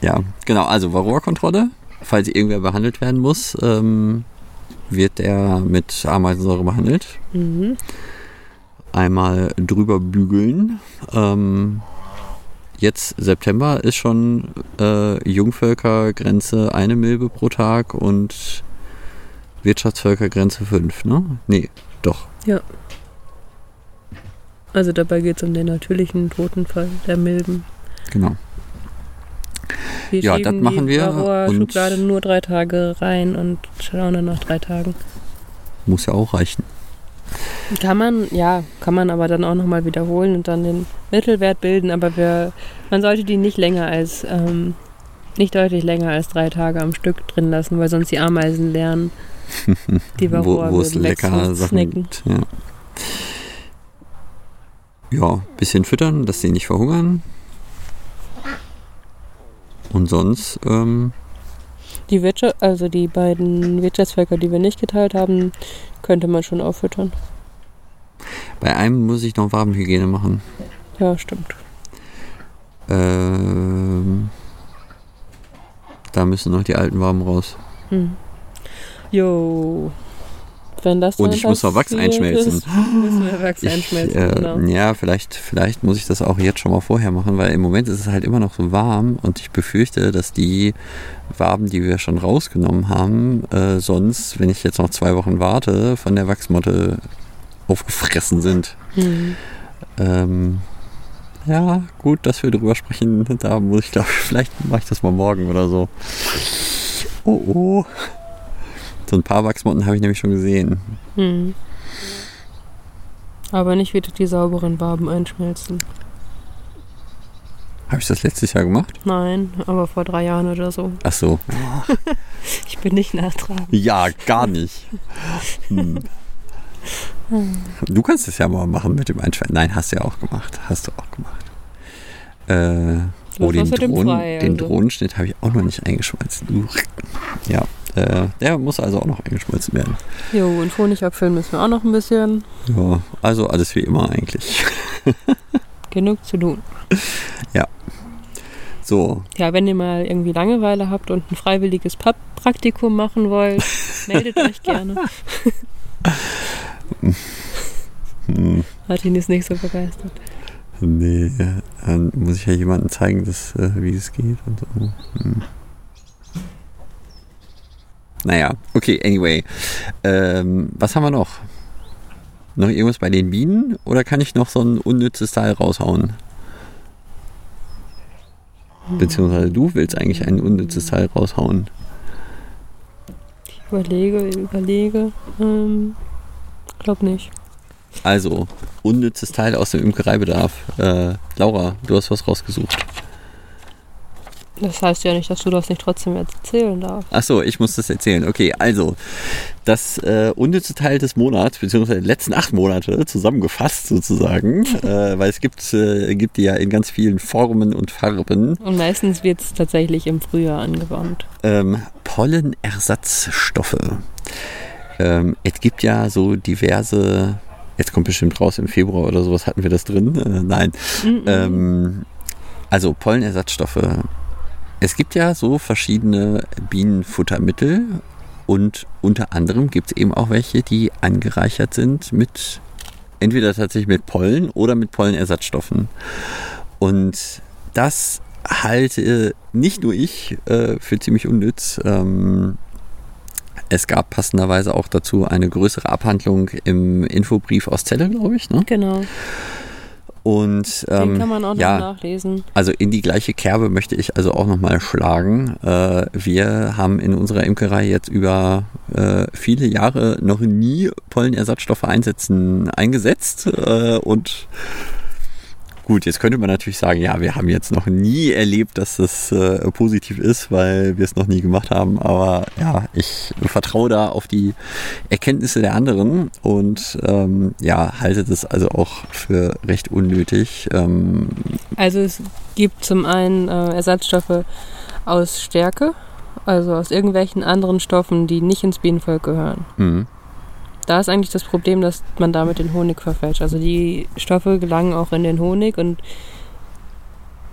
ja, genau, also Varroa-Kontrolle, falls irgendwer behandelt werden muss, ähm, wird der mit Ameisensäure behandelt. Mhm. einmal drüber bügeln. Ähm, jetzt September ist schon äh, Jungvölkergrenze eine Milbe pro Tag und Wirtschaftsvölkergrenze fünf, ne? Nee, doch. Also dabei geht es um den natürlichen Totenfall der Milben. Genau. Wir Ja, das machen die wir Varroa-Schublade und- nur drei Tage rein und schauen dann nach drei Tagen. Muss ja auch reichen. Kann man, ja, kann man aber dann auch nochmal wiederholen und dann den Mittelwert bilden, aber wir, man sollte die nicht länger als, ähm, nicht deutlich länger als drei Tage am Stück drin lassen, weil sonst die Ameisen lernen, die wo, Varroa wo es lecker Sachen. Ja. ja, bisschen füttern, dass sie nicht verhungern. Und sonst, ähm, Die Wirtschaft, also die beiden Wirtschaftsvölker, die wir nicht geteilt haben, könnte man schon auffüttern. bei einem muss ich noch Wabenhygiene machen. Ja, stimmt. Ähm, da müssen noch die alten Waben raus. Hm. Wenn das Und ich muss noch Wachs einschmelzen. Ist, müssen wir Wachs Ich, einschmelzen, äh, genau. Ja, vielleicht, vielleicht muss ich das auch jetzt schon mal vorher machen, weil im Moment ist es halt immer noch so warm und ich befürchte, dass die Waben, die wir schon rausgenommen haben, äh, sonst, wenn ich jetzt noch zwei Wochen warte, von der Wachsmotte aufgefressen sind. Hm. Ähm, ja, gut, dass wir drüber sprechen. Da muss ich, glaube ich, vielleicht mache ich das mal morgen oder so. Oh, oh. So ein paar Wachsmotten habe ich nämlich schon gesehen. Hm. Aber nicht wieder die sauberen Waben einschmelzen. Habe ich das letztes Jahr gemacht? Nein, aber vor drei Jahren oder so. Ach so. Ich bin nicht nachtragend. Ja, gar nicht. Hm. Du kannst es ja mal machen mit dem Einschweißen. Nein, hast du ja auch gemacht. Hast du auch gemacht. Äh, oh, den, Drohnen, frei, den also? Drohnenschnitt habe ich auch noch nicht eingeschmolzen. Uh. Ja, äh, der muss also auch noch eingeschmolzen werden. Jo, und Honig abfüllen müssen wir auch noch ein bisschen. Ja, also alles wie immer eigentlich. Genug zu tun. So, Ja, wenn ihr mal irgendwie Langeweile habt und ein freiwilliges Pap Praktikum machen wollt, meldet euch gerne. Hm, Martin ist nicht so begeistert. nee, dann muss ich ja jemandem zeigen, dass, äh, wie es geht und so. Hm. Naja, okay, anyway. Ähm, was haben wir noch? Noch irgendwas bei den Bienen oder kann ich noch so ein unnützes Teil raushauen? Beziehungsweise du willst eigentlich ein unnützes Teil raushauen. Ich überlege, überlege. Ähm, glaub nicht. Also, unnützes Teil aus dem Imkereibedarf. Äh, Laura, du hast was rausgesucht. Das heißt ja nicht, dass du das nicht trotzdem erzählen darfst. Ach so, ich muss das erzählen. Okay, also das äh, unnütze Teil des Monats, beziehungsweise der letzten acht Monate zusammengefasst sozusagen, äh, weil es gibt, äh, gibt die ja in ganz vielen Formen und Farben. Und meistens wird es tatsächlich im Frühjahr angewandt. Ähm, Pollenersatzstoffe. Ähm, es gibt ja so diverse, jetzt kommt bestimmt raus im Februar oder sowas, hatten wir das drin? Äh, nein. Mhm. Ähm, also Pollenersatzstoffe. Es gibt ja so verschiedene Bienenfuttermittel und unter anderem gibt es eben auch welche, die angereichert sind mit entweder tatsächlich mit Pollen oder mit Pollenersatzstoffen. Und das halte nicht nur ich äh, für ziemlich unnütz. Ähm, es gab passenderweise auch dazu eine größere Abhandlung im Infobrief aus Celle, glaube ich. Ne? Genau. Und Den ähm, kann man auch noch ja, nachlesen. also in die gleiche Kerbe möchte ich also auch nochmal schlagen. Äh, wir haben in unserer Imkerei jetzt über äh, viele Jahre noch nie Pollenersatzstoffe einsetzen, eingesetzt. Äh, und gut, jetzt könnte man natürlich sagen, ja, wir haben jetzt noch nie erlebt, dass das äh, positiv ist, weil wir es noch nie gemacht haben. Aber ja, ich vertraue da auf die Erkenntnisse der anderen und ähm, ja, halte das also auch für recht unnötig. Ähm, Also es gibt zum einen äh, Ersatzstoffe aus Stärke, also aus irgendwelchen anderen Stoffen, die nicht ins Bienenvolk gehören. mh. Da ist eigentlich das Problem, dass man damit den Honig verfälscht. Also die Stoffe gelangen auch in den Honig und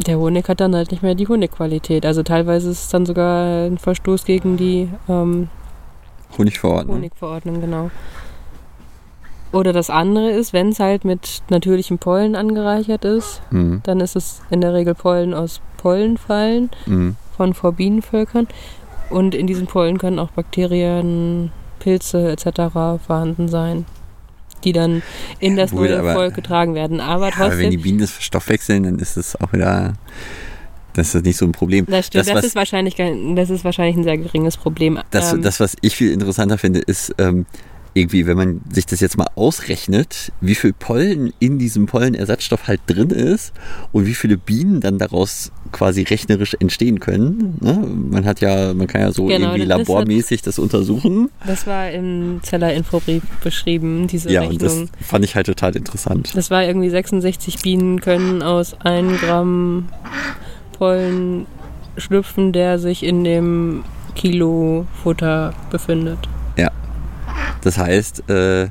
der Honig hat dann halt nicht mehr die Honigqualität. Also teilweise ist es dann sogar ein Verstoß gegen die ähm, Honigverordnung. Honigverordnung, genau. Oder das andere ist, wenn es halt mit natürlichem Pollen angereichert ist, Mhm. dann ist es in der Regel Pollen aus Pollenfallen Mhm. von Vorbienenvölkern. Und in diesen Pollen können auch Bakterien, Pilze etc. vorhanden sein, die dann in das Gut, neue aber- Volk getragen werden. Aber Ja, aber wenn die trotzdem, Bienen das verstoffwechseln, dann ist es auch wieder, das ist nicht so ein Problem. das, stimmt, das, das, ist wahrscheinlich, das ist wahrscheinlich ein sehr geringes Problem. Das, Ähm, das, was ich viel interessanter finde, ist ähm, irgendwie, wenn man sich das jetzt mal ausrechnet, wie viel Pollen in diesem Pollenersatzstoff halt drin ist und wie viele Bienen dann daraus quasi rechnerisch entstehen können. Ne? Man hat ja, man kann ja so Genau, irgendwie das hat- labormäßig das untersuchen. das war im Zeller Infobrief beschrieben, diese Ja, und das Rechnung. fand ich halt total interessant. Das war irgendwie 66 Bienen können aus 1 Gramm Pollen schlüpfen, der sich in dem Kilo Futter befindet. Das heißt, äh,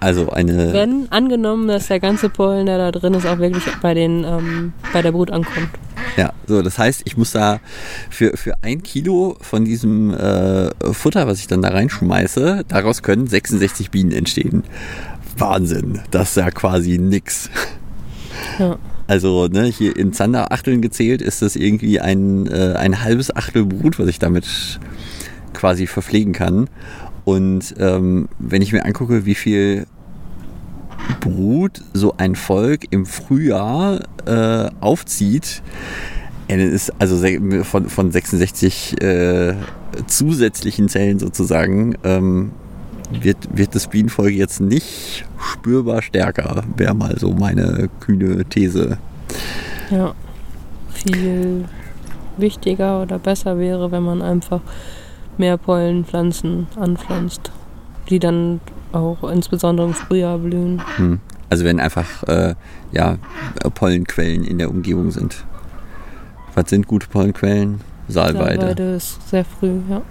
also eine. Wenn angenommen, dass der ganze Pollen, der da drin ist, auch wirklich bei, den, ähm, bei der Brut ankommt. Ja, so, das heißt, ich muss da für, für ein Kilo von diesem äh, Futter, was ich dann da reinschmeiße, daraus können 66 Bienen entstehen. Wahnsinn, das ist ja quasi nix. Ja. Also ne, hier in Zanderachteln gezählt ist das irgendwie ein, äh, ein halbes Achtel Brut, was ich damit quasi verpflegen kann. Und ähm, wenn ich mir angucke, wie viel Brut so ein Volk im Frühjahr äh, aufzieht, ist also von, von 66 äh, zusätzlichen Zellen sozusagen, ähm, wird, wird das Bienenvolk jetzt nicht spürbar stärker, wäre mal so meine kühne These. Ja. Viel wichtiger oder besser wäre, wenn man einfach mehr Pollenpflanzen anpflanzt, die dann auch insbesondere im Frühjahr blühen. Hm. Also wenn einfach äh, ja, Pollenquellen in der Umgebung sind. Was sind gute Pollenquellen? Saalweide. Salbeide ist sehr früh, ja.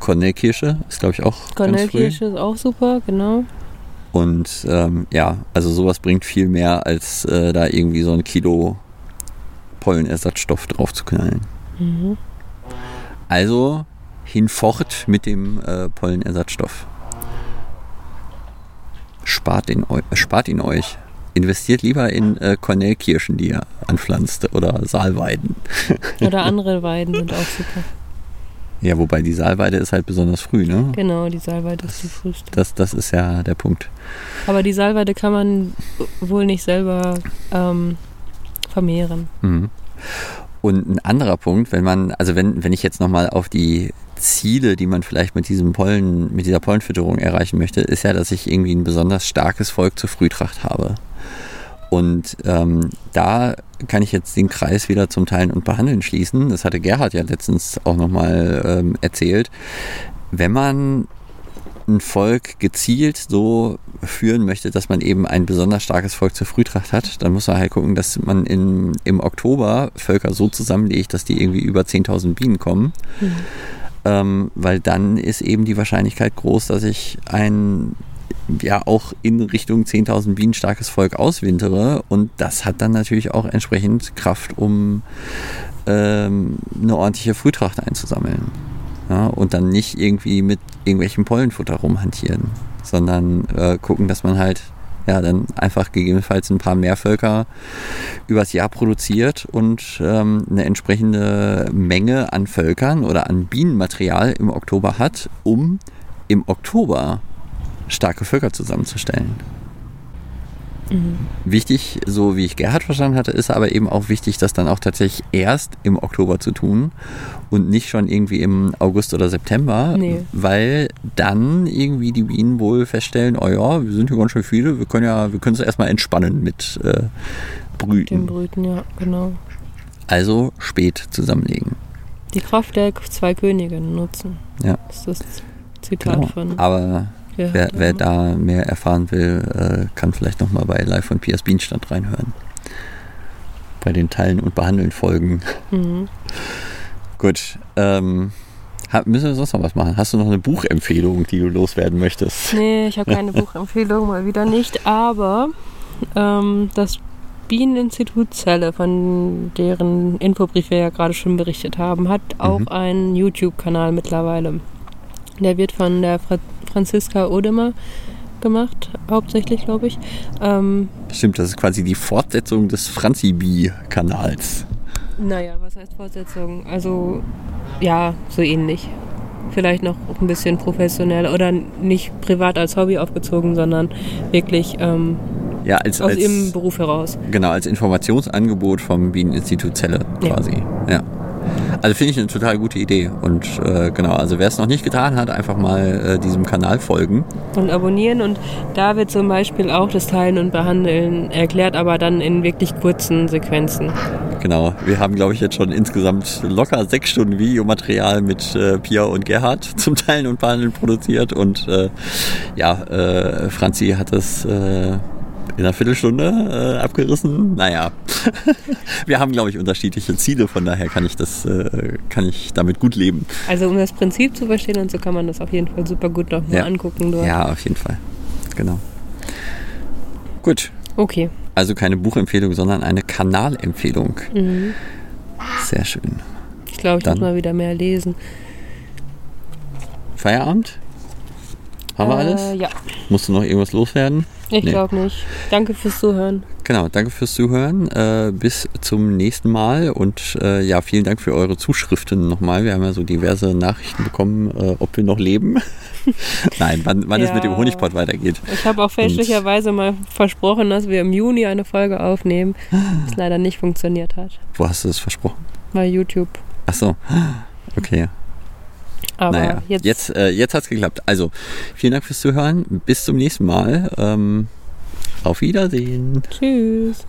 Kornelkirsche ist, glaube ich, auch. Kornelkirsche ist auch super, genau. Und ähm, ja, also sowas bringt viel mehr, als äh, da irgendwie so ein Kilo Pollenersatzstoff drauf zu knallen. Mhm. Also hinfort mit dem äh, Pollenersatzstoff. spart, den, spart ihn euch. Investiert lieber in äh, Kornelkirschen, die ihr anpflanzt, oder Saalweiden. Oder andere Weiden sind auch super. Ja, wobei die Saalweide ist halt besonders früh, ne? Genau, die Salweide ist die früheste. Das, das ist ja der Punkt. Aber die Salweide kann man wohl nicht selber ähm, vermehren. Mhm. Und ein anderer Punkt, wenn man, also wenn, wenn ich jetzt nochmal auf die Ziele, die man vielleicht mit diesem Pollen, mit dieser Pollenfütterung erreichen möchte, ist ja, dass ich irgendwie ein besonders starkes Volk zur Frühtracht habe. Und ähm, da kann ich jetzt den Kreis wieder zum Teilen und Behandeln schließen. Das hatte Gerhard ja letztens auch nochmal ähm, erzählt. Wenn man ein Volk gezielt so führen möchte, dass man eben ein besonders starkes Volk zur Frühtracht hat, dann muss man halt gucken, dass man in, im Oktober Völker so zusammenlegt, dass die irgendwie über 10.000 Bienen kommen. Mhm. Ähm, weil dann ist eben die Wahrscheinlichkeit groß, dass ich ein ja auch in Richtung 10.000 Bienen starkes Volk auswintere und das hat dann natürlich auch entsprechend Kraft, um ähm, eine ordentliche Frühtracht einzusammeln. Ja, und dann nicht irgendwie mit irgendwelchem Pollenfutter rumhantieren, sondern äh, gucken, dass man halt ja dann einfach gegebenenfalls ein paar mehr Völker übers Jahr produziert und ähm, eine entsprechende Menge an Völkern oder an Bienenmaterial im Oktober hat, um im Oktober starke Völker zusammenzustellen. Mhm. Wichtig, so wie ich Gerhard verstanden hatte, ist aber eben auch wichtig, das dann auch tatsächlich erst im Oktober zu tun und nicht schon irgendwie im August oder September, nee. weil dann irgendwie die Bienen wohl feststellen, oh ja, wir sind hier ganz schön viele, wir können ja, wir können es erstmal entspannen mit äh, Brüten. Dem Brüten, ja, genau. Also spät zusammenlegen. Die Kraft der zwei Könige nutzen. Ja. Das ist das Zitat genau. von. Aber wer, wer, da mehr erfahren will, äh, kann vielleicht nochmal bei Live von Piers Bienenstand reinhören. Bei den Teilen und Behandeln Folgen. Mhm. Gut. Ähm, müssen wir sonst noch was machen? Hast du noch eine Buchempfehlung, die du loswerden möchtest? Nee, ich habe keine Buchempfehlung, mal wieder nicht. Aber ähm, das Bieneninstitut Zelle, von deren Infobrief wir ja gerade schon berichtet haben, hat auch mhm. einen YouTube-Kanal mittlerweile. Der wird von der Fra Franziska Odemer gemacht, hauptsächlich, glaube ich. Ähm, Stimmt, das ist quasi die Fortsetzung des Franzibi-Kanals. Naja, was heißt Fortsetzung? Also, ja, so ähnlich. Vielleicht noch ein bisschen professionell oder nicht privat als Hobby aufgezogen, sondern wirklich ähm, ja, als, aus als, ihrem Beruf heraus. Genau, als Informationsangebot vom Bieneninstitut Zelle quasi. Ja. ja. Also finde ich eine total gute Idee. Und äh, genau, also wer es noch nicht getan hat, einfach mal äh, diesem Kanal folgen. Und abonnieren. Und da wird zum Beispiel auch das Teilen und Behandeln erklärt, aber dann in wirklich kurzen Sequenzen. Genau, wir haben, glaube ich, jetzt schon insgesamt locker sechs Stunden Videomaterial mit äh, Pia und Gerhard zum Teilen und Behandeln produziert. Und äh, ja, äh, Franzi hat es in einer Viertelstunde äh, abgerissen. Naja, wir haben, glaube ich, unterschiedliche Ziele, von daher kann ich das, äh, kann ich damit gut leben. Also um das Prinzip zu verstehen und so kann man das auf jeden Fall super gut noch mal ja. angucken. Dort. Ja, auf jeden Fall. Genau. Gut. Okay. Also keine Buchempfehlung, sondern eine Kanalempfehlung. Mhm. Sehr schön. Ich glaube, ich Dann muss mal wieder mehr lesen. Feierabend? Haben wir äh, alles? Ja. Musst du noch irgendwas loswerden? Ich nee. glaube nicht. Danke fürs Zuhören. Genau, danke fürs Zuhören. Äh, bis zum nächsten Mal und äh, ja, vielen Dank für eure Zuschriften nochmal. Wir haben ja so diverse Nachrichten bekommen, äh, ob wir noch leben. Nein, wann, wann ja. es mit dem Honigpot weitergeht. Ich habe auch fälschlicherweise und mal versprochen, dass wir im Juni eine Folge aufnehmen, was leider nicht funktioniert hat. Wo hast du das versprochen? Bei YouTube. Ach so, okay. Aber naja, jetzt, jetzt, äh, jetzt hat es geklappt. Also, vielen Dank fürs Zuhören. Bis zum nächsten Mal. Ähm, auf Wiedersehen. Tschüss.